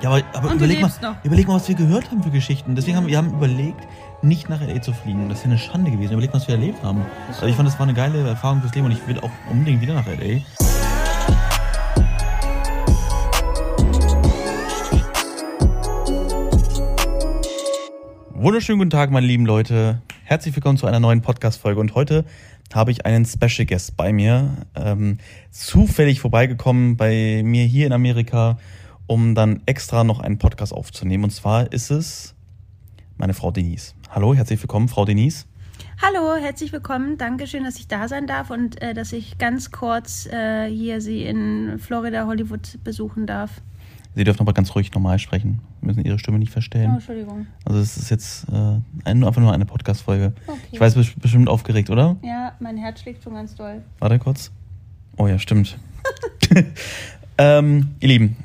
Ja, aber, aber überleg, mal, noch. überleg mal, was wir gehört haben für Geschichten. Deswegen haben wir haben überlegt, nicht nach L.A. zu fliegen. Das ja eine Schande gewesen. Überleg mal, was wir erlebt haben. Also ich fand, das war eine geile Erfahrung fürs Leben und ich will auch unbedingt wieder nach L.A. Wunderschönen guten Tag, meine lieben Leute. Herzlich willkommen zu einer neuen Podcast-Folge. Und heute habe ich einen Special Guest bei mir, ähm, zufällig vorbeigekommen bei mir hier in Amerika, um dann extra noch einen Podcast aufzunehmen. Und zwar ist es meine Frau Denise. Hallo, herzlich willkommen, Frau Denise. Hallo, herzlich willkommen. Dankeschön, dass ich da sein darf und äh, dass ich ganz kurz äh, hier Sie in Florida, Hollywood besuchen darf. Sie dürfen aber ganz ruhig normal sprechen. Wir müssen Ihre Stimme nicht Oh, verstellen. Entschuldigung. Also es ist jetzt äh, ein, einfach nur eine Podcast-Folge. Okay. Ich weiß, du bist bestimmt aufgeregt, oder? Ja, mein Herz schlägt schon ganz doll. Warte kurz. Oh ja, stimmt. ähm, ihr Lieben,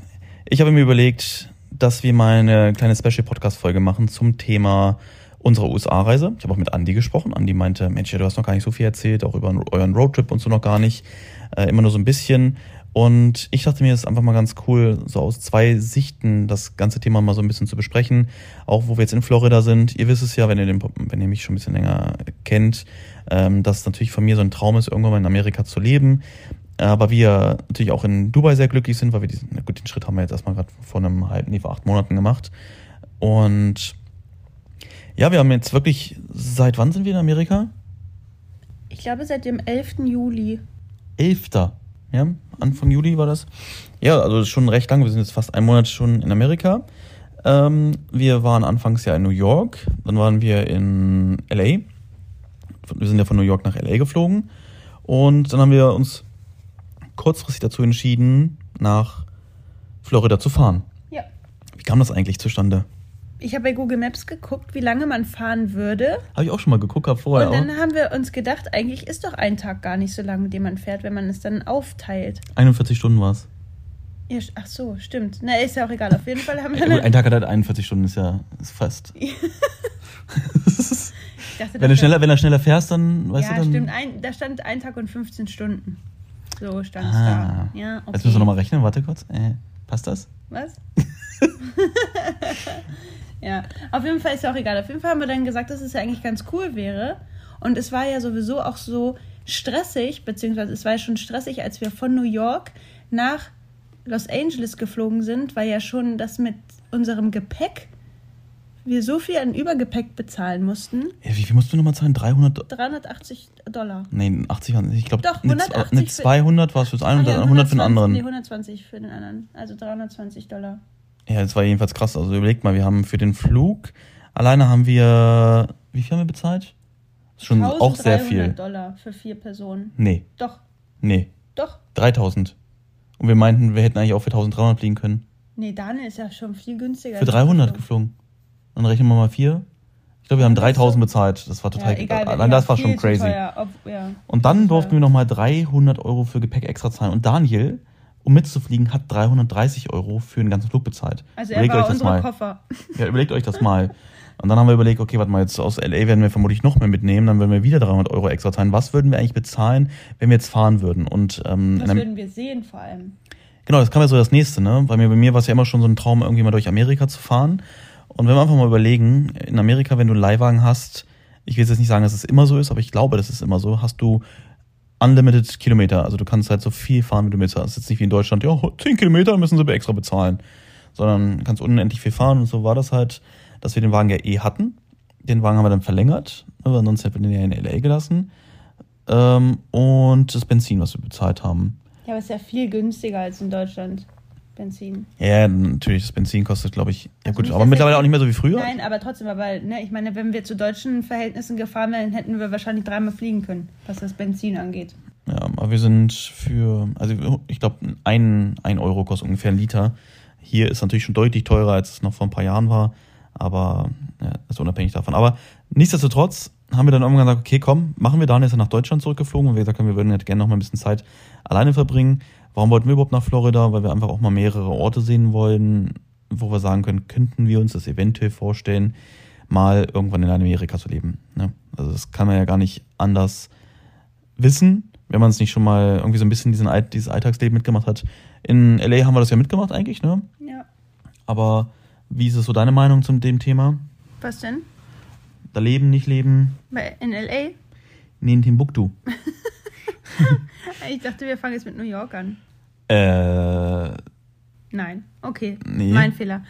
ich habe mir überlegt, dass wir mal eine kleine Special-Podcast-Folge machen zum Thema unserer USA-Reise. Ich habe auch mit Andi gesprochen. Andi meinte, Mensch, du hast noch gar nicht so viel erzählt, auch über euren Roadtrip und so noch gar nicht. Äh, immer nur so ein bisschen. Und ich dachte mir, es ist einfach mal ganz cool, so aus zwei Sichten das ganze Thema mal so ein bisschen zu besprechen. Auch wo wir jetzt in Florida sind. Ihr wisst es ja, wenn ihr, den, wenn ihr mich schon ein bisschen länger kennt, ähm, dass natürlich von mir so ein Traum ist, irgendwann mal in Amerika zu leben. Aber wir natürlich auch in Dubai sehr glücklich sind, weil wir diesen, na gut, den Schritt haben wir jetzt erstmal gerade vor einem halben, nee, vor acht Monaten gemacht. Und ja, wir haben jetzt wirklich, seit wann sind wir in Amerika? Ich glaube, seit dem 11. Juli. 11. Ja, Anfang Juli war das. Ja, also schon recht lang. Wir sind jetzt fast einen Monat schon in Amerika. Ähm, wir waren anfangs ja in New York, dann waren wir in LA. Wir sind ja von New York nach LA geflogen. Und dann haben wir uns kurzfristig dazu entschieden, nach Florida zu fahren. Ja. Wie kam das eigentlich zustande? Ich habe bei Google Maps geguckt, wie lange man fahren würde. Habe ich auch schon mal geguckt, hab vorher und auch. dann haben wir uns gedacht, eigentlich ist doch ein Tag gar nicht so lang, mit dem man fährt, wenn man es dann aufteilt. 41 Stunden war es. Ja, ach so, stimmt. Na, ist ja auch egal. Auf jeden Fall haben wir Ja, gut, ein Tag hat halt 41 Stunden, ist ja ist fast. Dachte, wenn, du schneller, wenn du schneller fährst, dann weißt ja, du dann. stimmt. Ein, da stand ein Tag und 15 Stunden. So stand es Ah. da. Ja, okay. Jetzt müssen wir nochmal rechnen, warte kurz. Äh, passt das? Was? ja, auf jeden Fall ist ja auch egal. Auf jeden Fall haben wir dann gesagt, dass es ja eigentlich ganz cool wäre. Und es war ja sowieso auch so stressig, beziehungsweise es war ja schon stressig, als wir von New York nach Los Angeles geflogen sind, weil ja schon das mit unserem Gepäck wir so viel an Übergepäck bezahlen mussten. Ja, wie viel musst du nochmal zahlen? 300? 380 Dollar. Nee, 80 waren Ich glaube, Doch, eine 180 eine für- 200 war es fürs einen und Ach ja, dann 100 für den 120 anderen. Nee, 120 für den anderen. Also 320 Dollar. Ja, das war jedenfalls krass. Also überlegt mal, wir haben für den Flug alleine haben wir. Wie viel haben wir bezahlt? Das ist schon auch sehr 1300 viel. Dollar für vier Personen. Nee, Doch, nee. doch. 3000. Und wir meinten, wir hätten eigentlich auch für 1300 fliegen können. Nee, Daniel ist ja schon viel günstiger. Für 300 geflogen. Dann rechnen wir mal vier. Ich glaube, wir haben 3000 bezahlt. Das war Ja, total. egal, allein das war schon crazy. Teuer. Ob, ja. Und dann durften wir nochmal 300 Euro für Gepäck extra zahlen. Und Daniel, um mitzufliegen, hat 330 Euro für den ganzen Flug bezahlt. Also er war unsere Koffer. Ja, überlegt euch das mal. Und dann haben wir überlegt, okay, warte mal, jetzt aus LA werden wir vermutlich noch mehr mitnehmen, dann würden wir wieder 300 Euro extra zahlen. Was würden wir eigentlich bezahlen, wenn wir jetzt fahren würden? Und ähm, Das einem, würden wir sehen vor allem. genau, das kam ja so das nächste, ne? Weil mir, bei mir war es ja immer schon so ein Traum, irgendwie mal durch Amerika zu fahren. Und wenn wir einfach mal überlegen, in Amerika, wenn du einen Leihwagen hast, ich will jetzt nicht sagen, dass es immer so ist, aber ich glaube, das ist immer so, hast du unlimited Kilometer. Also du kannst halt so viel fahren, wie du willst. Das ist jetzt nicht wie in Deutschland, ja, 10 Kilometer müssen sie extra bezahlen. Sondern kannst unendlich viel fahren und so war das halt, dass wir den Wagen ja eh hatten. Den Wagen haben wir dann verlängert, aber ansonsten hätten wir den ja in LA gelassen. Ähm, und das Benzin, was wir bezahlt haben. Ja, aber ist ja viel günstiger als in Deutschland. Benzin. Ja, natürlich, das Benzin kostet, glaube ich, ja Also gut, aber mittlerweile auch nicht mehr so wie früher. Nein, aber trotzdem, aber ne, ich meine, wenn wir zu deutschen Verhältnissen gefahren wären, hätten wir wahrscheinlich dreimal fliegen können, was das Benzin angeht. Ja, aber wir sind für, also ich glaube, ein, ein Euro kostet ungefähr ein Liter. Hier ist natürlich schon deutlich teurer, als es noch vor ein paar Jahren war, aber ja, ist unabhängig davon. Aber nichtsdestotrotz haben wir dann irgendwann gesagt, okay, komm, machen wir dann, ist er nach Deutschland zurückgeflogen und wir gesagt haben, wir würden jetzt gerne noch mal ein bisschen Zeit alleine verbringen. Warum wollten wir überhaupt nach Florida? Weil wir einfach auch mal mehrere Orte sehen wollen, wo wir sagen können, könnten wir uns das eventuell vorstellen, mal irgendwann in Amerika zu leben. Ne? Also das kann man ja gar nicht anders wissen, wenn man es nicht schon mal irgendwie so ein bisschen diesen, dieses Alltagsleben mitgemacht hat. In LA haben wir das ja mitgemacht eigentlich, ne? Ja. Aber wie ist es so deine Meinung zum dem Thema? Was denn? Da leben, nicht leben? In L.A.? Nee, in Timbuktu. Ich dachte, wir fangen jetzt mit New York an. Äh, Nein. Okay. Nee. Mein Fehler.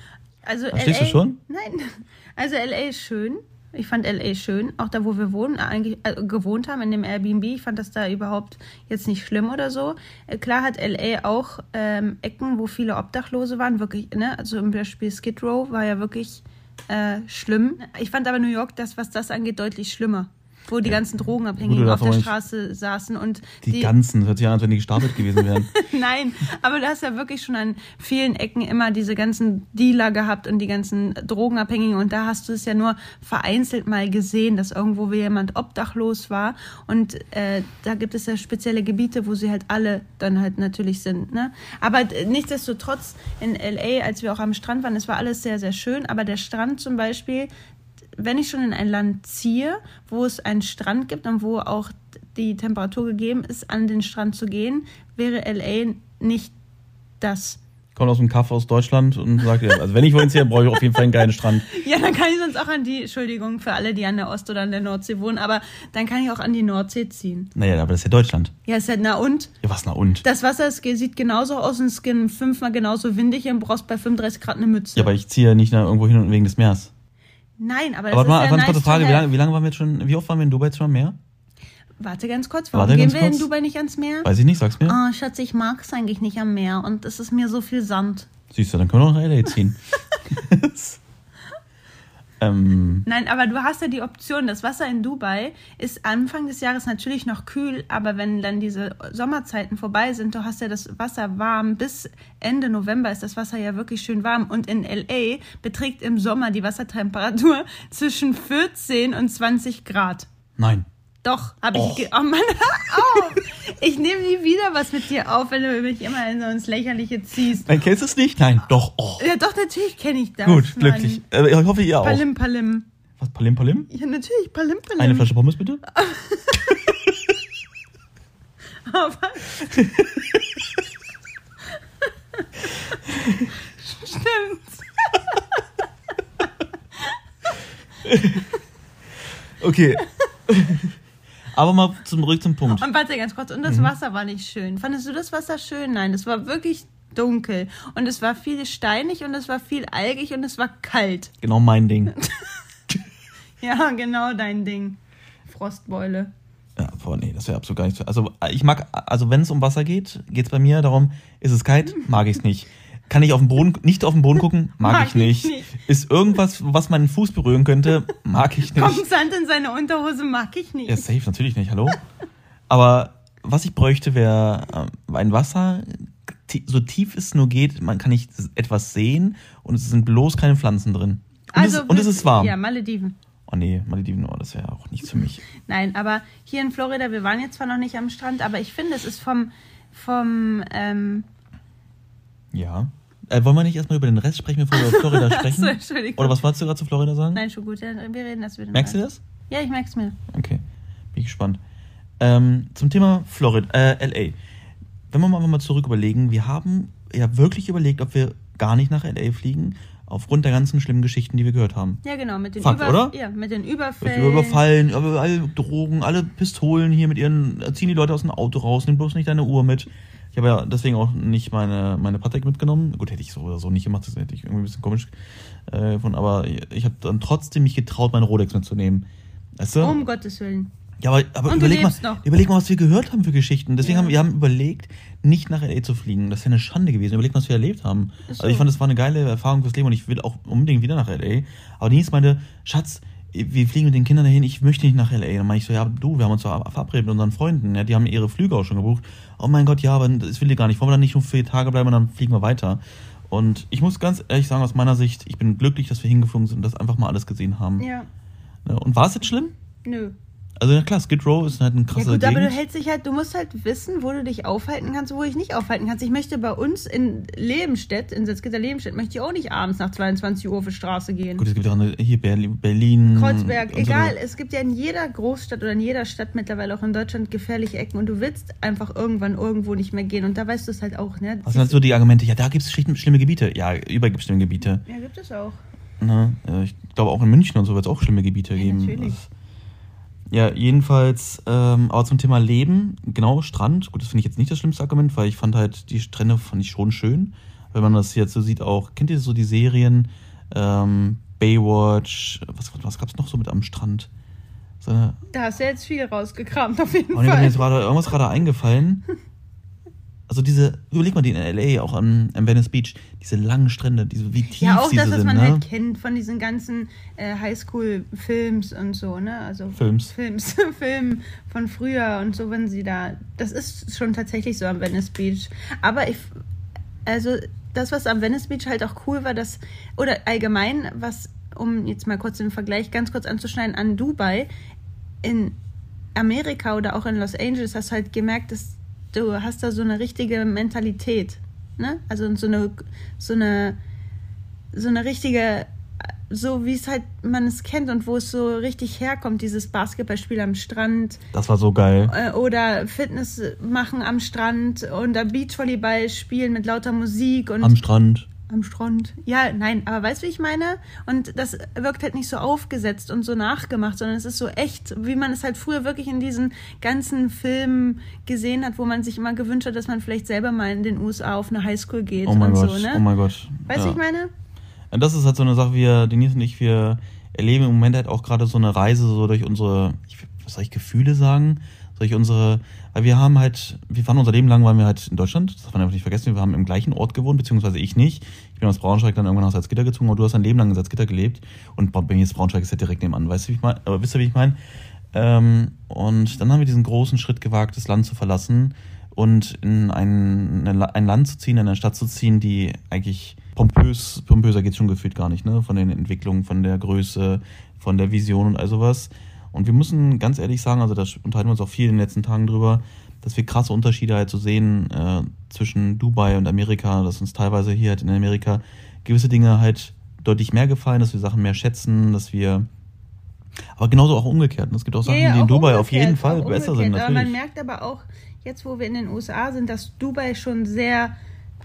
Also Verstehst LA, du schon? Nein. Also LA ist schön. Ich fand LA schön, auch da, wo wir wohnen, eigentlich äh, gewohnt haben in dem Airbnb. Ich fand das da überhaupt jetzt nicht schlimm oder so. Äh, klar hat LA auch ähm, Ecken, wo viele Obdachlose waren, wirklich. Ne? Also zum Beispiel Skid Row war ja wirklich äh, schlimm. Ich fand aber New York, das was das angeht, deutlich schlimmer, wo die ganzen Drogenabhängigen Gut, auf der Straße saßen und die, ganzen, das hört sich an, als wenn die gestapelt gewesen wären. Nein, aber du hast ja wirklich schon an vielen Ecken immer diese ganzen Dealer gehabt und die ganzen Drogenabhängigen und da hast du es ja nur vereinzelt mal gesehen, dass irgendwo jemand obdachlos war und äh, da gibt es ja spezielle Gebiete, wo sie halt alle dann halt natürlich sind. Ne? Aber nichtsdestotrotz in LA, als wir auch am Strand waren, es war alles sehr, sehr schön, aber der Strand zum Beispiel, wenn ich schon in ein Land ziehe, wo es einen Strand gibt und wo auch die Temperatur gegeben ist, an den Strand zu gehen, wäre LA nicht das. Kommt aus dem Kaff aus Deutschland und sagt, ja, also wenn ich wohin ziehe, brauche ich auf jeden Fall einen geilen Strand. Ja, dann kann ich sonst auch an die, Entschuldigung für alle, die an der Ost- oder an der Nordsee wohnen, aber dann kann ich auch an die Nordsee ziehen. Naja, aber das ist ja Deutschland. Ja, ist ja, na und? Ja, was, na und? Das Wasser ist, sieht genauso aus und ist gen- fünfmal genauso windig und brauchst bei 35 Grad eine Mütze. Ja, aber ich ziehe ja nicht nach irgendwo hin und wegen des Meers. Nein, aber das Aber ist mal, ja ganz nice kurze Frage, wie lange, wie lange waren wir jetzt schon, wie oft waren wir in Dubai jetzt schon am Meer? Warte ganz kurz, warum Warte gehen ganz wir in kurz. Dubai nicht ans Meer? Weiß ich nicht, sag's mir. Oh, Schatz, ich mag es eigentlich nicht am Meer und es ist mir so viel Sand. Siehst du, dann können wir noch nach LA ziehen. ähm, Nein, aber du hast ja die Option, das Wasser in Dubai ist Anfang des Jahres natürlich noch kühl, aber wenn dann diese Sommerzeiten vorbei sind, du hast ja das Wasser warm. Bis Ende November ist das Wasser ja wirklich schön warm. Und in LA beträgt im Sommer die Wassertemperatur zwischen 14 und 20 Grad. nein. Doch, habe ich. Ge- Oh Mann, hör auf! Ich nehme nie wieder was mit dir auf, wenn du mich immer in so ins Lächerliche ziehst. Nein, kennst du es nicht? Nein, doch. Oh. Ja, doch, natürlich kenne ich das. Gut, Mann. glücklich. Äh, ich hoffe, ihr auch. Palim, Palim. Was, Palim Palim? Ja, natürlich, Palim, Palim. Eine Flasche Pommes bitte? Aber Stimmt. Okay. Aber mal zurück zum Punkt. Und warte ganz kurz, und das Mhm. Wasser war nicht schön. Fandest du das Wasser schön? Nein, es war wirklich dunkel. Und es war viel steinig und es war viel algig und es war kalt. Genau mein Ding. Ja, genau dein Ding. Frostbeule. Ja, boah, nee, das wäre absolut gar nicht so. Also ich mag, also wenn es um Wasser geht, geht es bei mir darum, ist es kalt, mag ich es nicht. Kann ich auf den Boden, nicht auf den Boden gucken, mag, Mag ich nicht. ich nicht. Ist irgendwas, was meinen Fuß berühren könnte, mag ich nicht. Kommt Sand in seine Unterhose, mag ich nicht. Ja, safe, natürlich nicht, hallo. Aber was ich bräuchte, wäre ähm, ein Wasser, so tief es nur geht, man kann nicht etwas sehen und es sind bloß keine Pflanzen drin. Und, es, und es ist warm. Also Ja, Malediven. Oh nee, Malediven, oh, das wäre auch nichts für mich. Nein, aber hier in Florida, wir waren jetzt zwar noch nicht am Strand, aber ich finde, es ist vom, vom, ähm, Ja. Äh, wollen wir nicht erstmal über den Rest sprechen, bevor wir über Florida sprechen? so, Entschuldigung. Oder was wolltest du gerade zu Florida sagen? Nein, schon gut, ja, wir reden das wieder. Merkst du das? Ja, ich merk's mir. Okay, bin ich gespannt. Ähm, zum Thema Florida, äh, LA. Wenn wir mal mal zurück überlegen, wir haben ja wirklich überlegt, ob wir gar nicht nach LA fliegen, aufgrund der ganzen schlimmen Geschichten, die wir gehört haben. Ja, genau, mit den, Fakt, oder? Ja, mit den Überfällen. überfallen, aber alle Drogen, alle Pistolen hier mit ihren, ziehen die Leute aus dem Auto raus, nimm bloß nicht deine Uhr mit. Ich habe ja deswegen auch nicht meine, meine Patek mitgenommen. Gut, hätte ich so oder so nicht gemacht, das hätte ich irgendwie ein bisschen komisch äh, gefunden, aber ich habe dann trotzdem mich getraut, meine Rolex mitzunehmen. Weißt du? Um Gottes Willen. Ja, aber, aber überleg, mal, noch. überleg mal, was wir gehört haben für Geschichten. Deswegen Ja. haben wir haben überlegt, nicht nach LA zu fliegen. Das wäre eine Schande gewesen. Überleg mal, was wir erlebt haben. Ist Also ich so. fand, das war eine geile Erfahrung fürs Leben und ich will auch unbedingt wieder nach LA. Aber Denise meinte, Schatz, wir fliegen mit den Kindern dahin, ich möchte nicht nach LA. Dann meinte ich so, ja, du, wir haben uns verabredet mit unseren Freunden. Ja, die haben ihre Flüge auch schon gebucht. Oh mein Gott, ja, aber das will ich gar nicht. Wollen wir dann nicht nur vier Tage bleiben und dann fliegen wir weiter? Und ich muss ganz ehrlich sagen, aus meiner Sicht, ich bin glücklich, dass wir hingeflogen sind und das einfach mal alles gesehen haben. Ja. Ne? Und war es jetzt schlimm? Nö. Also ja klar, Skid Row ist halt ein Ja krasser gut, aber du Gegend. hältst dich halt, du musst halt wissen, wo du dich aufhalten kannst, und wo du dich nicht aufhalten kannst. Ich möchte bei uns in Lebenstedt, in Salzgitter Lebenstedt, möchte ich auch nicht abends nach 22 Uhr auf die Straße gehen. Gut, es gibt ja andere, hier Berlin, Berlin Kreuzberg, so egal. weiter. Es gibt ja in jeder Großstadt oder in jeder Stadt mittlerweile auch in Deutschland gefährliche Ecken und du willst einfach irgendwann irgendwo nicht mehr gehen und da weißt du es halt auch, ne? Was sind halt so die Argumente? Ja, da gibt es schlimme Gebiete. Ja, überall gibt es schlimme Gebiete. ja, gibt es auch. Ne? Äh, Ich glaube, auch in München und so wird es auch schlimme Gebiete Ja, geben. natürlich. Das- Ja, jedenfalls, ähm, aber zum Thema Leben, genau, Strand, gut, das finde ich jetzt nicht das schlimmste Argument, weil ich fand halt, die Strände fand ich schon schön. Wenn man das jetzt so sieht, auch, kennt ihr so die Serien, ähm, Baywatch, was, was gab's noch so mit am Strand? So eine, Da hast du jetzt viel rausgekramt, auf jeden oh, nee, mir Fall. ist gerade irgendwas gerade eingefallen. Also diese, überleg mal die in L.A., auch am, am Venice Beach, diese langen Strände, diese, wie tief Ja, auch das, was sind, man ne? halt kennt von diesen ganzen äh, Highschool-Films und so, ne? Also Films. Films, Filmen von früher und so, wenn sie da. Das ist schon tatsächlich so am Venice Beach. Aber ich, also das, was am Venice Beach halt auch cool war, das, oder allgemein, was, um jetzt mal kurz den Vergleich ganz kurz anzuschneiden, an Dubai, in Amerika oder auch in Los Angeles hast du halt gemerkt, dass du hast da so eine richtige Mentalität. Ne? Also so eine, so eine, so eine richtige, so wie es halt man es kennt und wo es so richtig herkommt, dieses Basketballspiel am Strand Das war so geil. äh, oder Fitness machen am Strand oder Beachvolleyball spielen mit lauter Musik und Am Strand. Am Strand. Ja, nein, aber weißt du, wie ich meine? Und das wirkt halt nicht so aufgesetzt und so nachgemacht, sondern es ist so echt, wie man es halt früher wirklich in diesen ganzen Filmen gesehen hat, wo man sich immer gewünscht hat, dass man vielleicht selber mal in den USA auf eine Highschool geht Oh mein und Gott, so, ne? oh mein Gott. weißt du, ja. wie ich meine? Das ist halt so eine Sache, wir, Denise und ich, wir erleben im Moment halt auch gerade so eine Reise so durch unsere, was soll ich, Gefühle sagen? Durch unsere, weil wir haben halt, wir waren unser Leben lang, waren wir halt in Deutschland, das darf man einfach nicht vergessen, wir haben im gleichen Ort gewohnt, beziehungsweise ich nicht. Ich bin aus Braunschweig dann irgendwann nach Salzgitter gezogen, aber du hast dein Leben lang in Salzgitter gelebt und bei mir ist Braunschweig ist ja direkt nebenan, weißt du, wie ich meine? Aber wisst ihr, wie ich meine? Ähm, und dann haben wir diesen großen Schritt gewagt, das Land zu verlassen und in ein, ein Land zu ziehen, in eine Stadt zu ziehen, die eigentlich pompös, pompöser geht schon gefühlt gar nicht, ne? Von den Entwicklungen, von der Größe, von der Vision und all sowas. Und wir müssen ganz ehrlich sagen, also da unterhalten wir uns auch viel in den letzten Tagen drüber, dass wir krasse Unterschiede halt so sehen äh, zwischen Dubai und Amerika, dass uns teilweise hier halt in Amerika gewisse Dinge halt deutlich mehr gefallen, dass wir Sachen mehr schätzen, dass wir aber genauso auch umgekehrt. ne? Es gibt auch Sachen, die in Dubai auf jeden Fall besser sind. umgekehrt. Aber man Natürlich. merkt aber auch, jetzt wo wir in den USA sind, dass Dubai schon sehr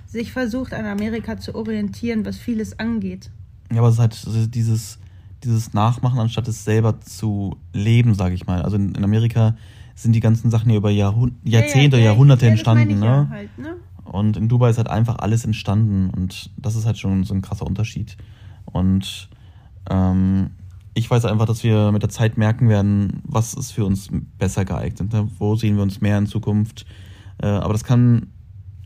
sich versucht, an Amerika zu orientieren, was vieles angeht. Ja, aber es ist halt dieses, dieses Nachmachen, anstatt es selber zu leben, sage ich mal. Also in, in Amerika sind die ganzen Sachen ja über Jahrhund Jahrzehnte, Ja, ja, Jahrhunderte entstanden. ne? Halt, ne? Und in Dubai ist halt einfach alles entstanden und das ist halt schon so ein krasser Unterschied. Und ähm, ich weiß einfach, dass wir mit der Zeit merken werden, was ist für uns besser geeignet. Ne? Wo sehen wir uns mehr in Zukunft? Äh, aber das kann,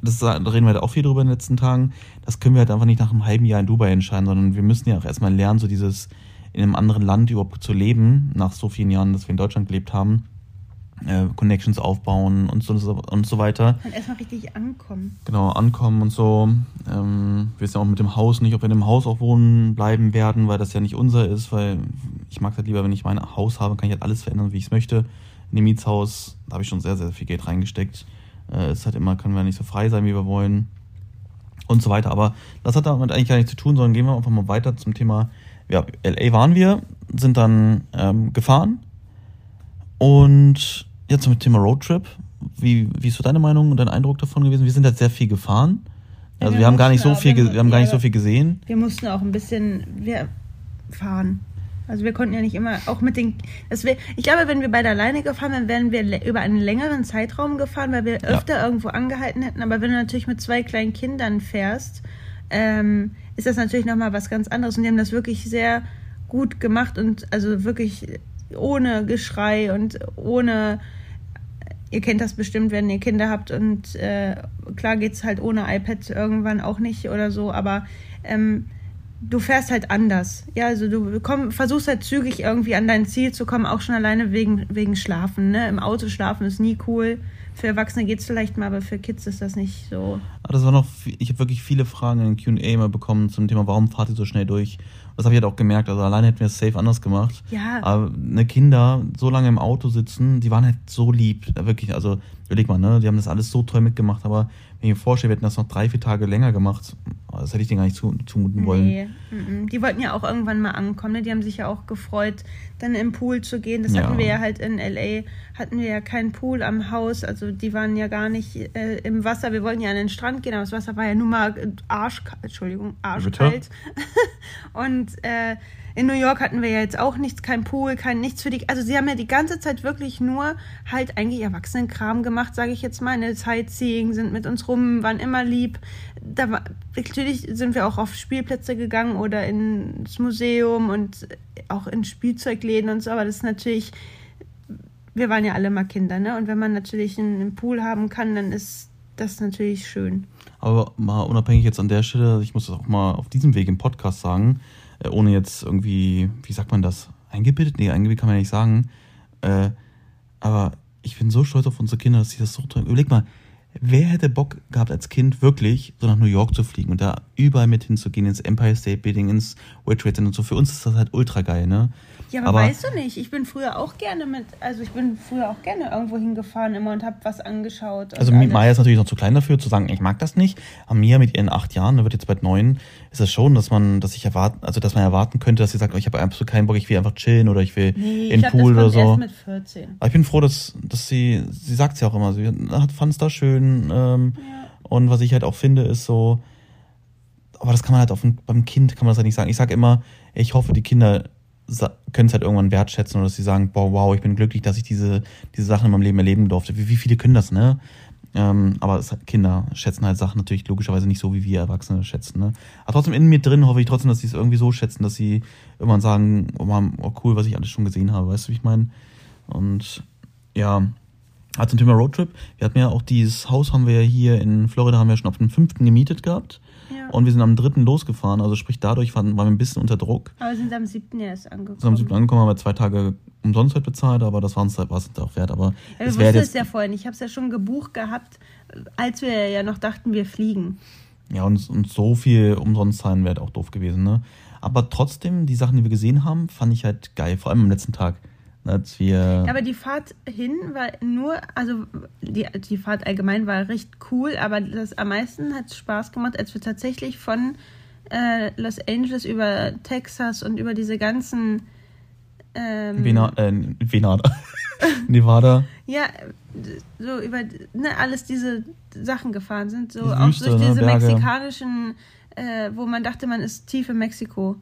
das da reden wir halt auch viel drüber in den letzten Tagen, das können wir halt einfach nicht nach einem halben Jahr in Dubai entscheiden, sondern wir müssen ja auch erstmal lernen, so dieses in einem anderen Land überhaupt zu leben, nach so vielen Jahren, dass wir in Deutschland gelebt haben. Äh, Connections aufbauen und so, und so weiter Und erstmal richtig ankommen. genau ankommen und so. Ähm, wir wissen ja auch mit dem Haus nicht, ob wir in dem Haus auch wohnen bleiben werden, weil das ja nicht unser ist, weil ich mag halt lieber, wenn ich mein Haus habe, kann ich halt alles verändern, wie ich es möchte. In dem Mietshaus, da habe ich schon sehr, sehr viel Geld reingesteckt. Äh, es ist halt immer, können wir nicht so frei sein, wie wir wollen. Und so weiter. Aber das hat damit eigentlich gar nichts zu tun, sondern gehen wir einfach mal weiter zum Thema. Ja, LA waren wir, sind dann ähm, gefahren. Und jetzt zum Thema Roadtrip. Wie, wie ist so deine Meinung und dein Eindruck davon gewesen? Wir sind jetzt sehr viel gefahren. Ja, Also wir wir haben gar nicht so viel, wir- haben gar nicht ja. so viel gesehen. Wir mussten auch ein bisschen wir fahren. Also wir konnten ja nicht immer, auch mit den, das wär, ich glaube, wenn wir beide alleine gefahren wären, wären wir über einen längeren Zeitraum gefahren, weil wir Ja. öfter irgendwo angehalten hätten. Aber wenn du natürlich mit zwei kleinen Kindern fährst, ähm, ist das natürlich nochmal was ganz anderes. Und die haben das wirklich sehr gut gemacht und also wirklich ohne Geschrei und ohne ihr kennt das bestimmt, wenn ihr Kinder habt und äh, klar geht's halt ohne iPad irgendwann auch nicht oder so, aber ähm, du fährst halt anders. Ja, also du komm, versuchst halt zügig irgendwie an dein Ziel zu kommen, auch schon alleine wegen, wegen Schlafen. Ne? Im Auto schlafen ist nie cool. Für Erwachsene geht es vielleicht mal, aber für Kids ist das nicht so. Aber das war noch, ich habe wirklich viele Fragen in QA mal bekommen zum Thema, warum fahrt ihr so schnell durch? Das habe ich halt auch gemerkt. Also alleine hätten wir es safe anders gemacht. Ja. Aber ne Kinder so lange im Auto sitzen, die waren halt so lieb. Wirklich, also überleg mal, ne? Die haben das alles so toll mitgemacht, aber wenn ich mir vorstelle, wir hätten das noch drei, vier Tage länger gemacht, das hätte ich denen gar nicht zumuten wollen. Nee, mm. die wollten ja auch irgendwann mal ankommen. Ne? Die haben sich ja auch gefreut, dann im Pool zu gehen. Das Ja. hatten wir ja halt in LA, hatten wir ja keinen Pool am Haus. Also die waren ja gar nicht äh, im Wasser. Wir wollten ja an den Strand gehen, aber das Wasser war ja nun mal arschkalt. Entschuldigung, arschkalt. Und äh, in New York hatten wir ja jetzt auch nichts, kein Pool, kein nichts für die. Also sie haben ja die ganze Zeit wirklich nur halt eigentlich Erwachsenenkram gemacht, sage ich jetzt mal. Ne? Sightseeing, sind mit uns rum, waren immer lieb. Da war, natürlich sind wir auch auf Spielplätze gegangen oder ins Museum und auch in Spielzeugläden und so, aber das ist natürlich, wir waren ja alle mal Kinder, ne? Und wenn man natürlich einen, Pool haben kann, dann ist das natürlich schön. Aber mal unabhängig jetzt an der Stelle, ich muss das auch mal auf diesem Weg im Podcast sagen, ohne jetzt irgendwie, wie sagt man das, eingebildet? Nee, eingebildet kann man ja nicht sagen. Äh, aber ich bin so stolz auf unsere Kinder, dass sie das so toll. Überleg mal, wer hätte Bock gehabt als Kind wirklich so nach New York zu fliegen und da überall mit hinzugehen, ins Empire State Building, ins World Trade Center und so. Für uns ist das halt ultra geil, ne? Ja, aber, weißt du nicht, ich bin früher auch gerne mit, also ich bin früher auch gerne irgendwo hingefahren immer und habe was angeschaut. Also. Maya ist natürlich noch zu klein dafür, zu sagen, ich mag das nicht. Aber Mia mit ihren acht Jahren, da wird jetzt bald neun, ist es schon, dass man, dass ich erwarten, also dass man erwarten könnte, dass sie sagt, oh, ich habe absolut keinen Bock, ich will einfach chillen oder ich will Nee, in den Pool oder so. erst mit 14. Aber ich bin froh, dass, dass sie, sie sagt es ja auch immer, sie hat- fand es da schön. Ähm, Ja. Und was ich halt auch finde, ist so, aber das kann man halt auf, beim Kind kann man das halt nicht sagen. Ich sage immer, ich hoffe, die Kinder können es halt irgendwann wertschätzen oder dass sie sagen, boah, wow, ich bin glücklich, dass ich diese, diese Sachen in meinem Leben erleben durfte. Wie, wie viele können das, ne? Ähm, aber es, Kinder schätzen halt Sachen natürlich logischerweise nicht so, wie wir Erwachsene schätzen, ne? Aber trotzdem in mir drin hoffe ich trotzdem, dass sie es irgendwie so schätzen, dass sie irgendwann sagen, oh, Mann, oh cool, was ich alles schon gesehen habe, weißt du, wie ich meine? Und ja, also zum Thema Roadtrip, wir hatten ja auch dieses Haus, haben wir ja hier in Florida, haben wir schon auf den fünften gemietet gehabt. Ja. Und wir sind am dritten losgefahren, also sprich dadurch waren, waren wir ein bisschen unter Druck. aber wir sind am 7. erst angekommen. Sind am siebten angekommen, haben wir zwei Tage umsonst halt bezahlt, aber das war uns war es auch wert. Aber Ja, wir wussten es ja vorher nicht. Ich habe es ja schon gebucht gehabt, als wir ja noch dachten, wir fliegen. ja, und, und so viel umsonst zahlen wäre halt auch doof gewesen, ne? Aber trotzdem, die Sachen, die wir gesehen haben, fand ich halt geil, vor allem am letzten Tag. Als wir. Aber die Fahrt hin war nur, also die, die Fahrt allgemein war recht cool, aber das am meisten hat Spaß gemacht, als wir tatsächlich von äh, Los Angeles über Texas und über diese ganzen ähm, Vena, äh, Venada. Nevada. ja, so über ne, alles diese Sachen gefahren sind, so Die auch Wüste, durch ne, diese Berge. mexikanischen, äh, wo man dachte, man ist tief in Mexiko.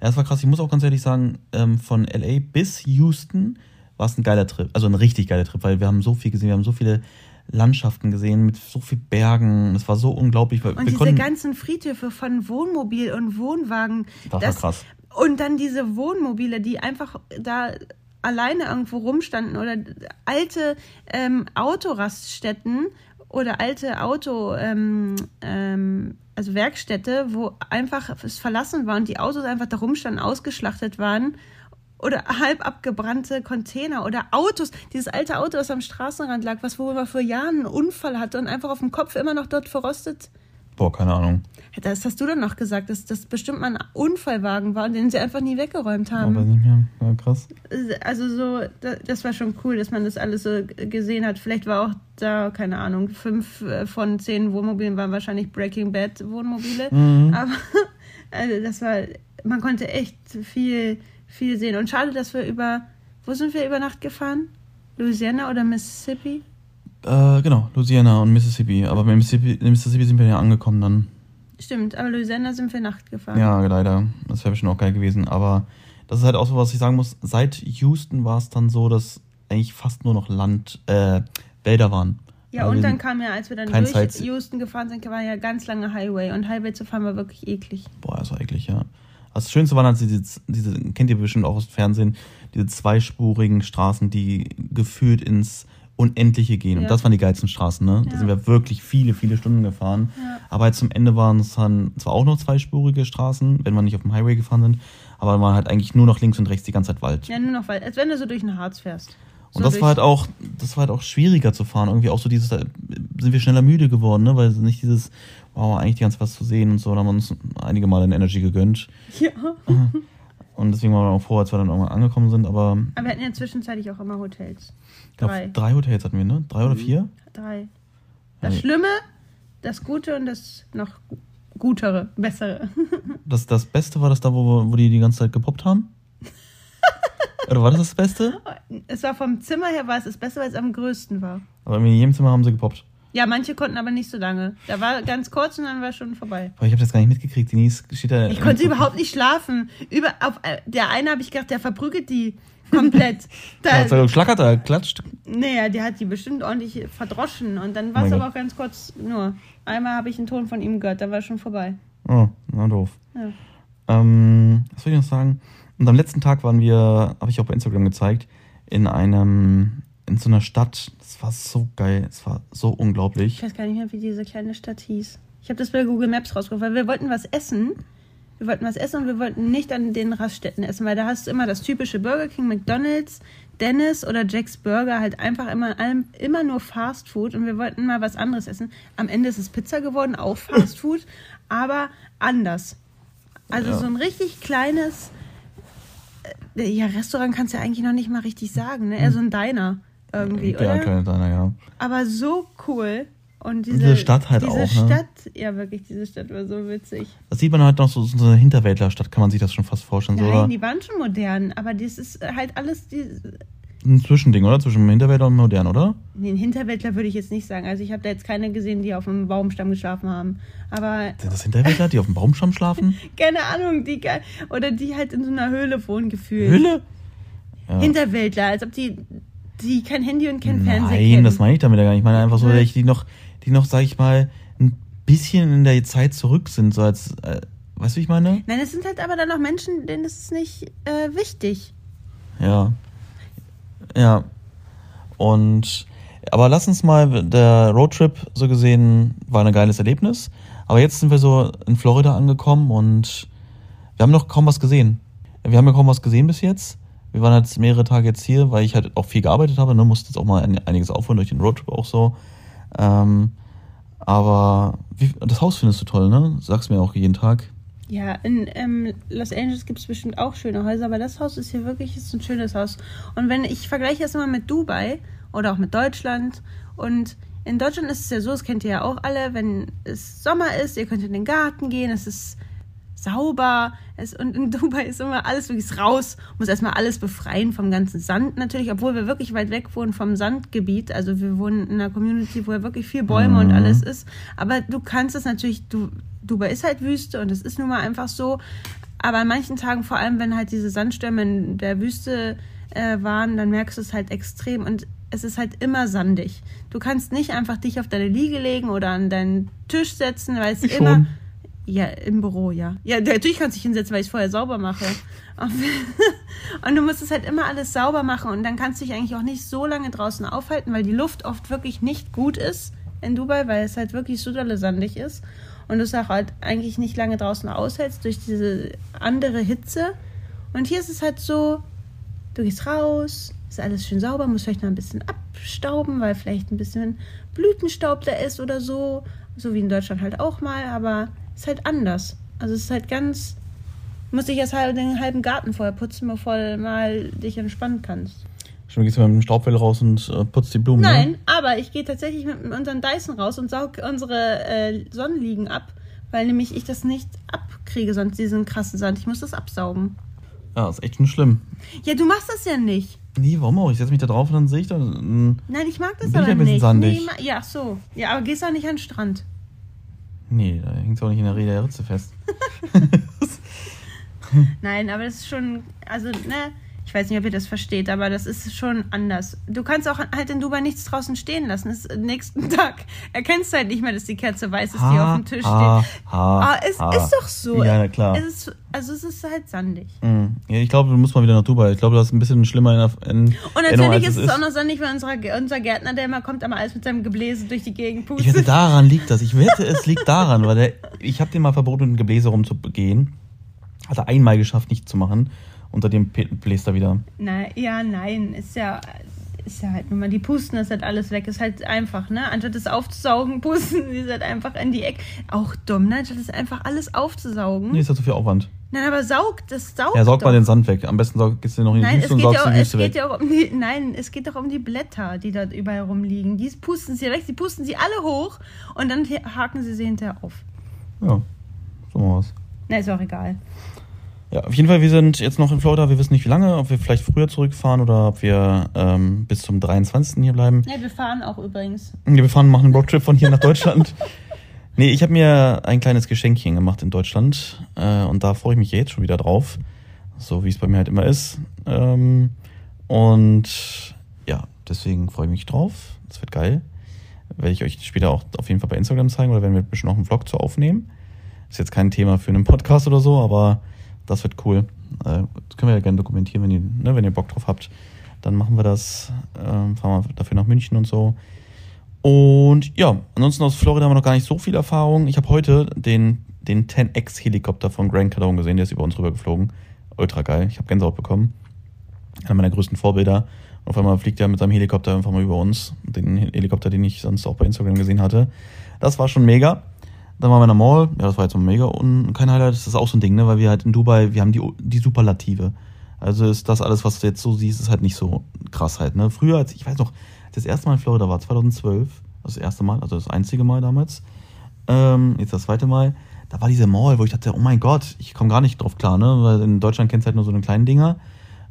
Ja, es war krass. Ich muss auch ganz ehrlich sagen, ähm, von LA bis Houston war es ein geiler Trip. Also ein richtig geiler Trip, weil wir haben so viel gesehen, wir haben so viele Landschaften gesehen mit so viel Bergen. Es war so unglaublich. Weil Und diese konnten, ganzen Friedhöfe von Wohnmobil und Wohnwagen. Das war krass. Und dann diese Wohnmobile, die einfach da alleine irgendwo rumstanden oder alte ähm, Autoraststätten oder alte Auto, ähm, ähm, also Werkstätte, wo einfach es verlassen war und die Autos einfach da rumstanden, ausgeschlachtet waren. Oder halb abgebrannte Container oder Autos. Dieses alte Auto, das am Straßenrand lag, was wohl mal vor Jahren einen Unfall hatte und einfach auf dem Kopf immer noch dort verrostet. Boah, keine Ahnung. Das hast du doch noch gesagt, dass das bestimmt mal ein Unfallwagen war, den sie einfach nie weggeräumt haben. Aber nicht mehr. Ja, krass. Also so, da- das war schon cool, dass man das alles so gesehen hat. Vielleicht war auch da, keine Ahnung, fünf äh, von zehn Wohnmobilen waren wahrscheinlich Breaking Bad Wohnmobile. Mhm. Aber also das war, man konnte echt viel, viel sehen. Und schade, dass wir über, wo sind wir über Nacht gefahren? Louisiana oder Mississippi? Äh, genau, Louisiana und Mississippi. Aber bei Mississippi, in Mississippi sind wir ja angekommen dann. Stimmt, aber Louisiana sind wir Nacht gefahren. Ja, leider. Das wäre bestimmt auch geil gewesen. Aber das ist halt auch so, was ich sagen muss. Seit Houston war es dann so, dass eigentlich fast nur noch Land, äh, Wälder waren. Ja, Also und dann kam ja, als wir dann durch Sights- Houston gefahren sind, war ja ganz lange Highway. Und Highway zu fahren war wirklich eklig. Boah, das war eklig, ja. Das Schönste waren halt diese, diese, kennt ihr bestimmt auch aus dem Fernsehen, diese zweispurigen Straßen, die gefühlt ins Unendliche gehen. Ja. Und das waren die geilsten Straßen, ne? Da Ja. sind wir wirklich viele, viele Stunden gefahren. Ja. Aber zum Ende waren es dann zwar auch noch zweispurige Straßen, wenn wir nicht auf dem Highway gefahren sind, aber war halt eigentlich nur noch links und rechts die ganze Zeit Wald. Ja, nur noch, weil, als wenn du so durch den Harz fährst. Und das war halt auch, das war halt auch schwieriger zu fahren. Irgendwie auch so dieses, da sind wir schneller müde geworden, ne? Weil nicht dieses, wow, eigentlich die ganze was zu sehen und so, da haben wir uns einige Male in Energy gegönnt. Ja. Und deswegen waren wir auch froh, als wir dann irgendwann angekommen sind, aber. Aber wir hatten ja zwischenzeitlich auch immer Hotels. Drei. Glaub, drei Hotels hatten wir, ne? Drei oder vier? Drei. Das ja, Schlimme, das Gute und das noch gutere, bessere. Das, das Beste war das da, wo, wo die die ganze Zeit gepoppt haben? Oder war das das Beste? Es war vom Zimmer her war es das Beste, weil es am größten war. Aber in jedem Zimmer haben sie gepoppt. Ja, manche konnten aber nicht so lange. Da war ganz kurz und dann war schon vorbei. Aber ich habe das gar nicht mitgekriegt. Denise steht da. Ich konnte überhaupt nicht schlafen. Über, auf, äh, der eine habe ich gedacht, der verprügelt die komplett. Da, ja, schlackert er, klatscht. Naja, der hat die bestimmt ordentlich verdroschen. Und dann war es oh aber auch ganz kurz nur. Einmal habe ich einen Ton von ihm gehört, da war schon vorbei. Oh, na doof. Ja. Ähm, was soll ich noch sagen? Und am letzten Tag waren wir, habe ich auch bei Instagram gezeigt, in einem, in so einer Stadt. Das war so geil. Es war so unglaublich. Ich weiß gar nicht mehr, wie diese kleine Stadt hieß. Ich habe das bei Google Maps rausgesucht, weil wir wollten was essen. Wir wollten was essen und wir wollten nicht an den Raststätten essen, weil da hast du immer das typische Burger King, McDonalds, Dennis oder Jack's Burger, halt einfach immer, immer nur Fast Food und wir wollten mal was anderes essen. Am Ende ist es Pizza geworden, auch Fast Food, aber anders. Also ja. so ein richtig kleines, äh, ja, Restaurant kannst du ja eigentlich noch nicht mal richtig sagen, ne? Eher so ein Diner irgendwie, ja, oder? Kleine Diner, ja. Aber so cool. Und diese, diese Stadt halt diese auch. Diese ne? Stadt, ja wirklich, diese Stadt war so witzig. Das sieht man halt noch so, so eine Hinterwäldlerstadt, kann man sich das schon fast vorstellen. Nein, so, die waren schon modern, aber das ist halt alles die, ein Zwischending, oder? Zwischen Hinterwäldler und modern, oder? Ein Hinterwäldler würde ich jetzt nicht sagen. Also ich habe da jetzt keine gesehen, die auf einem Baumstamm geschlafen haben. Aber. Sind das Hinterwäldler, die auf dem Baumstamm schlafen? keine Ahnung, die oder die halt in so einer Höhle wohnen gefühlt. Höhle? Ja. Hinterwäldler, als ob die, die kein Handy und kein Nein, Fernseher Nein, das meine ich damit ja gar nicht. Ich meine einfach so, dass die noch, die noch, sag ich mal, ein bisschen in der Zeit zurück sind, so als, äh, weißt du, wie ich meine? Nein, es sind halt aber dann noch Menschen, denen ist es nicht äh, wichtig. Ja. Ja. Und aber lass uns mal, der Roadtrip so gesehen war ein geiles Erlebnis. Aber jetzt sind wir so in Florida angekommen und wir haben noch kaum was gesehen. Wir haben ja kaum was gesehen bis jetzt. Wir waren jetzt mehrere Tage jetzt hier, weil ich halt auch viel gearbeitet habe, ne, musste jetzt auch mal einiges aufholen durch den Roadtrip auch so. Ähm, aber wie, das Haus findest du toll, ne? Sagst mir auch jeden Tag. Ja, in ähm, Los Angeles gibt es bestimmt auch schöne Häuser, aber das Haus ist hier wirklich ist ein schönes Haus. Und wenn ich vergleiche das immer mit Dubai oder auch mit Deutschland und in Deutschland ist es ja so, das kennt ihr ja auch alle, wenn es Sommer ist, ihr könnt in den Garten gehen, es ist sauber. Es, und in Dubai ist immer alles wirklich raus, muss erstmal alles befreien vom ganzen Sand natürlich, obwohl wir wirklich weit weg wohnen vom Sandgebiet. Also wir wohnen in einer Community, wo ja wirklich viel Bäume mhm. und alles ist. Aber du kannst es natürlich, du, Dubai ist halt Wüste und es ist nun mal einfach so. Aber an manchen Tagen, vor allem wenn halt diese Sandstürme in der Wüste äh, waren, dann merkst du es halt extrem und es ist halt immer sandig. Du kannst nicht einfach dich auf deine Liege legen oder an deinen Tisch setzen, weil es ich immer. Schon. Ja, im Büro, ja. Ja, natürlich kannst du dich hinsetzen, weil ich es vorher sauber mache. und du musst es halt immer alles sauber machen und dann kannst du dich eigentlich auch nicht so lange draußen aufhalten, weil die Luft oft wirklich nicht gut ist in Dubai, weil es halt wirklich so dolle sandig ist und du es auch halt eigentlich nicht lange draußen aushältst durch diese andere Hitze. Und hier ist es halt so, du gehst raus, ist alles schön sauber, musst vielleicht noch ein bisschen abstauben, weil vielleicht ein bisschen Blütenstaub da ist oder so. So wie in Deutschland halt auch mal, aber ist halt anders. Also es ist halt ganz. Muss ich erst halt den halben Garten vorher putzen, bevor du mal dich entspannen kannst. Schon gehst du mit dem Staubfell raus und äh, putzt die Blumen. Ne? Nein, ne? aber ich gehe tatsächlich mit unseren Dyson raus und saug unsere äh, Sonnenliegen ab, weil nämlich ich das nicht abkriege, sonst diesen krassen Sand. Ich muss das absaugen. Ja, ist echt schon schlimm. Ja, du machst das ja nicht. Nee, warum auch? Ich setze mich da drauf und dann sehe ich da. Nein, ich mag das aber ich nicht. Sandig. Nee, ja, so. Ja, aber gehst auch nicht an den Strand. Nee, da hängt es auch nicht in der Rede der Ritze fest. Nein, aber das ist schon, also, ne, ich weiß nicht, ob ihr das versteht, aber das ist schon anders. Du kannst auch halt in Dubai nichts draußen stehen lassen. Es, nächsten Tag erkennst du halt nicht mehr, dass die Kerze weiß ist, ha, die auf dem Tisch ha, steht. Ha, ah, es ha. ist doch so. Ja, na klar. Es ist, also es ist halt sandig. Mhm. Ja, ich glaube, du musst mal wieder nach Dubai. Ich glaube, das ist ein bisschen schlimmer in, der, in Und natürlich ist es ist. auch noch sandig, weil unser, unser Gärtner, der immer kommt, aber alles mit seinem Gebläse durch die Gegend pustet. Ich wette, daran liegt das. Ich wette, es liegt daran, weil der, ich habe dem mal verboten, mit dem Gebläse rumzugehen. Hat er einmal geschafft, nicht zu machen unter dem bläst er wieder. Na, ja, nein, ist ja. ist ja halt nun mal, die pusten das halt alles weg. Ist halt einfach, ne? Anstatt es aufzusaugen, pusten sie es halt einfach in die Ecke. Auch dumm, ne? Anstatt es einfach alles aufzusaugen. Nee, ist ja zu viel Aufwand. Nein, aber saugt, das saugt. Ja, saug doch. mal den Sand weg. Am besten saug- gehst du noch in die Nein, Wüste es und geht, ja saugst auch, die es Wüste geht weg. ja auch um die, nein, es geht doch um die Blätter, die dort überall rumliegen. Die pusten sie weg, sie pusten sie alle hoch und dann haken sie sie hinterher auf. Ja, so was. Na, ist auch egal. Ja, auf jeden Fall, wir sind jetzt noch in Florida. Wir wissen nicht, wie lange, ob wir vielleicht früher zurückfahren oder ob wir ähm, bis zum 23. hier bleiben. Ja, wir fahren auch übrigens. Nee, Wir fahren, machen einen Roadtrip von hier nach Deutschland. Nee, ich habe mir ein kleines Geschenkchen gemacht in Deutschland äh, und da freue ich mich jetzt schon wieder drauf. So wie es bei mir halt immer ist. Ähm, und ja, deswegen freue ich mich drauf. Das wird geil. Werde ich euch später auch auf jeden Fall bei Instagram zeigen oder werden wir bestimmt noch einen Vlog zu aufnehmen. Ist jetzt kein Thema für einen Podcast oder so, aber das wird cool. Äh, das können wir ja gerne dokumentieren, wenn ihr, ne, wenn ihr Bock drauf habt. Dann machen wir das, ähm, fahren wir dafür nach München und so. Und ja, ansonsten aus Florida haben wir noch gar nicht so viel Erfahrung. Ich habe heute den, den 10X Helikopter von Grand Cardone gesehen, der ist über uns rüber geflogen. Ultra geil. Ich habe Gänsehaut bekommen. Einer meiner größten Vorbilder. Und auf einmal fliegt er mit seinem Helikopter einfach mal über uns. Den Helikopter, den ich sonst auch bei Instagram gesehen hatte. Das war schon mega. Dann waren wir in der Mall. Ja, das war jetzt mal mega. Und kein Highlight, das ist auch so ein Ding, ne? Weil wir halt in Dubai, wir haben die, die Superlative. Also ist das alles, was du jetzt so siehst, ist halt nicht so krass halt, ne? Früher, als ich weiß noch, das erste Mal in Florida war, 2012, das erste Mal, also das einzige Mal damals, ähm, jetzt das zweite Mal, da war diese Mall, wo ich dachte, oh mein Gott, ich komme gar nicht drauf klar, ne? Weil in Deutschland kennst du halt nur so eine kleinen Dinger.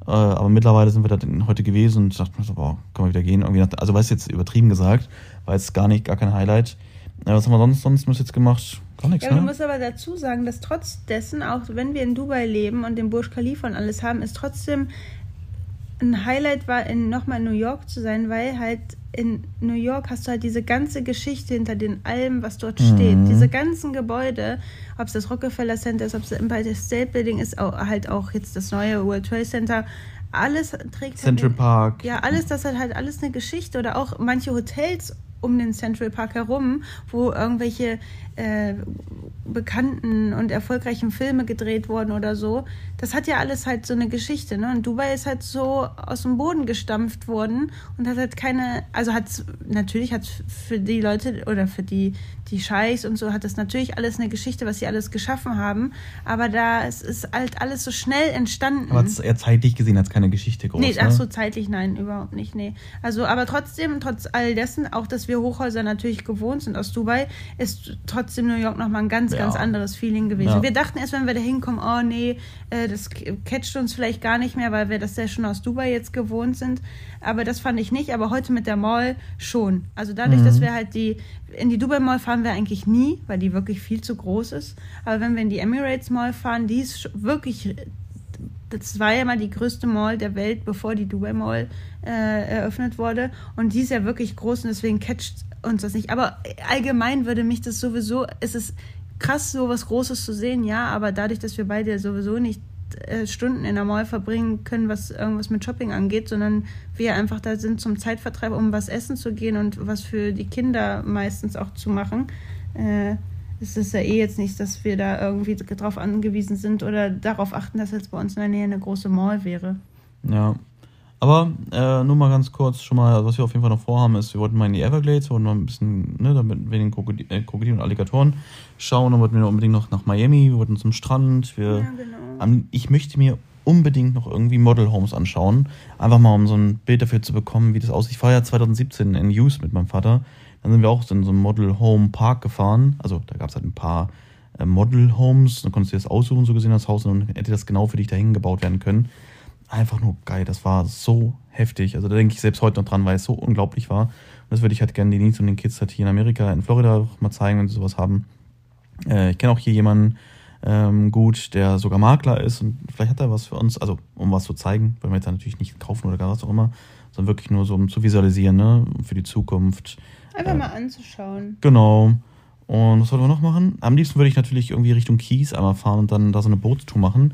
Äh, aber mittlerweile sind wir da heute gewesen und dachte mir so, boah, können wir wieder gehen. Irgendwie nach, also weiß jetzt übertrieben gesagt, war jetzt gar nicht, gar kein Highlight. Äh, was haben wir sonst, sonst bis jetzt gemacht? Gar nichts, Ja, aber du ne? musst aber dazu sagen, dass trotz dessen, auch wenn wir in Dubai leben und den Burj Khalifa und alles haben, ist trotzdem ein Highlight war, in, nochmal in New York zu sein, weil halt in New York hast du halt diese ganze Geschichte hinter den allem, was dort Mhm. steht. Diese ganzen Gebäude, ob es das Rockefeller Center ist, ob es das Empire State Building ist, auch, halt auch jetzt das neue World Trade Center, alles trägt Central halt, Park. ja, alles, das hat halt alles eine Geschichte oder auch manche Hotels um den Central Park herum, wo irgendwelche äh, bekannten und erfolgreichen Filme gedreht wurden oder so. Das hat ja alles halt so eine Geschichte, ne? Und Dubai ist halt so aus dem Boden gestampft worden und hat halt keine, also hat natürlich hat für die Leute oder für die die Scheichs und so hat das natürlich alles eine Geschichte, was sie alles geschaffen haben, aber da es ist halt alles so schnell entstanden. Aber eher zeitlich gesehen als keine Geschichte groß. Nee, ne? ach so, zeitlich nein, überhaupt nicht, nee. Also, aber trotzdem, trotz all dessen, auch dass wir Hochhäuser natürlich gewohnt sind aus Dubai, ist trotzdem New York nochmal ein ganz, Ja. ganz anderes Feeling gewesen. Ja. Wir dachten erst, wenn wir da hinkommen, oh nee, äh, das catcht uns vielleicht gar nicht mehr, weil wir das ja schon aus Dubai jetzt gewohnt sind. Aber das fand ich nicht, aber heute mit der Mall schon. Also dadurch, Mhm. dass wir halt die, in die Dubai Mall fahren wir eigentlich nie, weil die wirklich viel zu groß ist. Aber wenn wir in die Emirates Mall fahren, die ist wirklich das war ja mal die größte Mall der Welt, bevor die Dubai Mall äh, eröffnet wurde. Und die ist ja wirklich groß und deswegen catcht uns das nicht. Aber allgemein würde mich das sowieso, es ist krass, so was Großes zu sehen, ja, aber dadurch, dass wir beide sowieso nicht äh, Stunden in der Mall verbringen können, was irgendwas mit Shopping angeht, sondern wir einfach da sind zum Zeitvertreib, um was essen zu gehen und was für die Kinder meistens auch zu machen. Äh, es ist ja eh jetzt nicht, dass wir da irgendwie drauf angewiesen sind oder darauf achten, dass jetzt bei uns in der Nähe eine große Mall wäre. Ja. Aber äh, nur mal ganz kurz schon mal, was wir auf jeden Fall noch vorhaben, ist, wir wollten mal in die Everglades, wollten mal ein bisschen, ne, damit wir den Krokodil, äh, Krokodilen und Alligatoren schauen, dann wollten wir unbedingt noch nach Miami, wir wollten zum Strand, wir, genau. am- ich möchte mir unbedingt noch irgendwie Model Homes anschauen, einfach mal um so ein Bild dafür zu bekommen, wie das aussieht. Ich war ja 2017 in Hughes mit meinem Vater, dann sind wir auch so in so einem Model Home Park gefahren, also da gab es halt ein paar äh, Model Homes, dann konntest du dir das aussuchen, so gesehen das Haus, und dann hätte das genau für dich dahin gebaut werden können einfach nur geil. Das war so heftig. Also da denke ich selbst heute noch dran, weil es so unglaublich war. Und das würde ich halt gerne den Needs und den Kids halt hier in Amerika, in Florida auch mal zeigen, wenn sie sowas haben. Äh, ich kenne auch hier jemanden ähm, gut, der sogar Makler ist und vielleicht hat er was für uns, also um was zu zeigen, wollen wir jetzt natürlich nicht kaufen oder gar was auch immer, sondern wirklich nur so um zu visualisieren, ne, für die Zukunft. Einfach Äh, mal anzuschauen. Genau. Und was wollen wir noch machen? Am liebsten würde ich natürlich irgendwie Richtung Kies einmal fahren und dann da so eine Bootstour machen.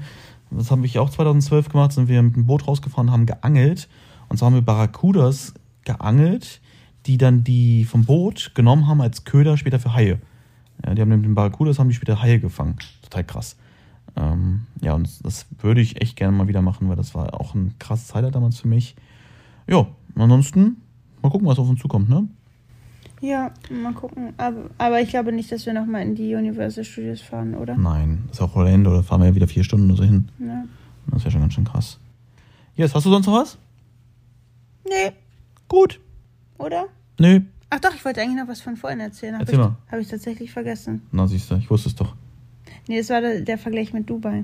Das habe ich auch 2012 gemacht, sind wir mit dem Boot rausgefahren, haben geangelt. Und zwar haben wir Barracudas geangelt, die dann die vom Boot genommen haben als Köder später für Haie. Ja, die haben mit den Barracudas haben die später Haie gefangen. Total krass. Ähm, ja, und das würde ich echt gerne mal wieder machen, weil das war auch ein krasses Highlight damals für mich. Ja, ansonsten mal gucken, was auf uns zukommt, ne? Ja, mal gucken. Aber, aber ich glaube nicht, dass wir nochmal in die Universal Studios fahren, oder? Nein, ist auch Orlando, da fahren wir ja wieder vier Stunden oder so hin. Ja. Das wäre schon ganz schön krass. Yes, hast du sonst noch was? Nee, Gut. oder? Nö. Ach doch, ich wollte eigentlich noch was von vorhin erzählen. Hab Erzähl ich, mal. Habe ich tatsächlich vergessen. Na, siehst du, ich wusste es doch. Nee, das war der, der Vergleich mit Dubai.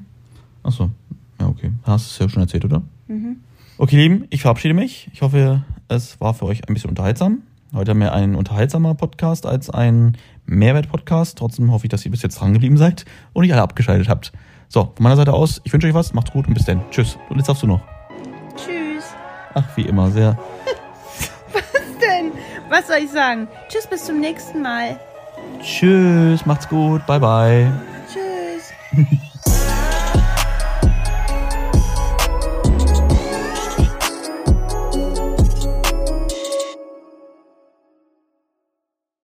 Achso. Ja, okay. Hast du es ja schon erzählt, oder? Mhm. Okay, Lieben, ich verabschiede mich. Ich hoffe, es war für euch ein bisschen unterhaltsam. Heute mehr ein unterhaltsamer Podcast als ein Mehrwert-Podcast. Trotzdem hoffe ich, dass ihr bis jetzt dran geblieben seid und nicht alle abgeschaltet habt. So, von meiner Seite aus, ich wünsche euch was, macht's gut und bis dann. Tschüss. Und jetzt darfst du noch. Tschüss. Ach, wie immer, sehr. Denn, was soll ich sagen? Tschüss, bis zum nächsten Mal. Tschüss, macht's gut, bye bye. Tschüss.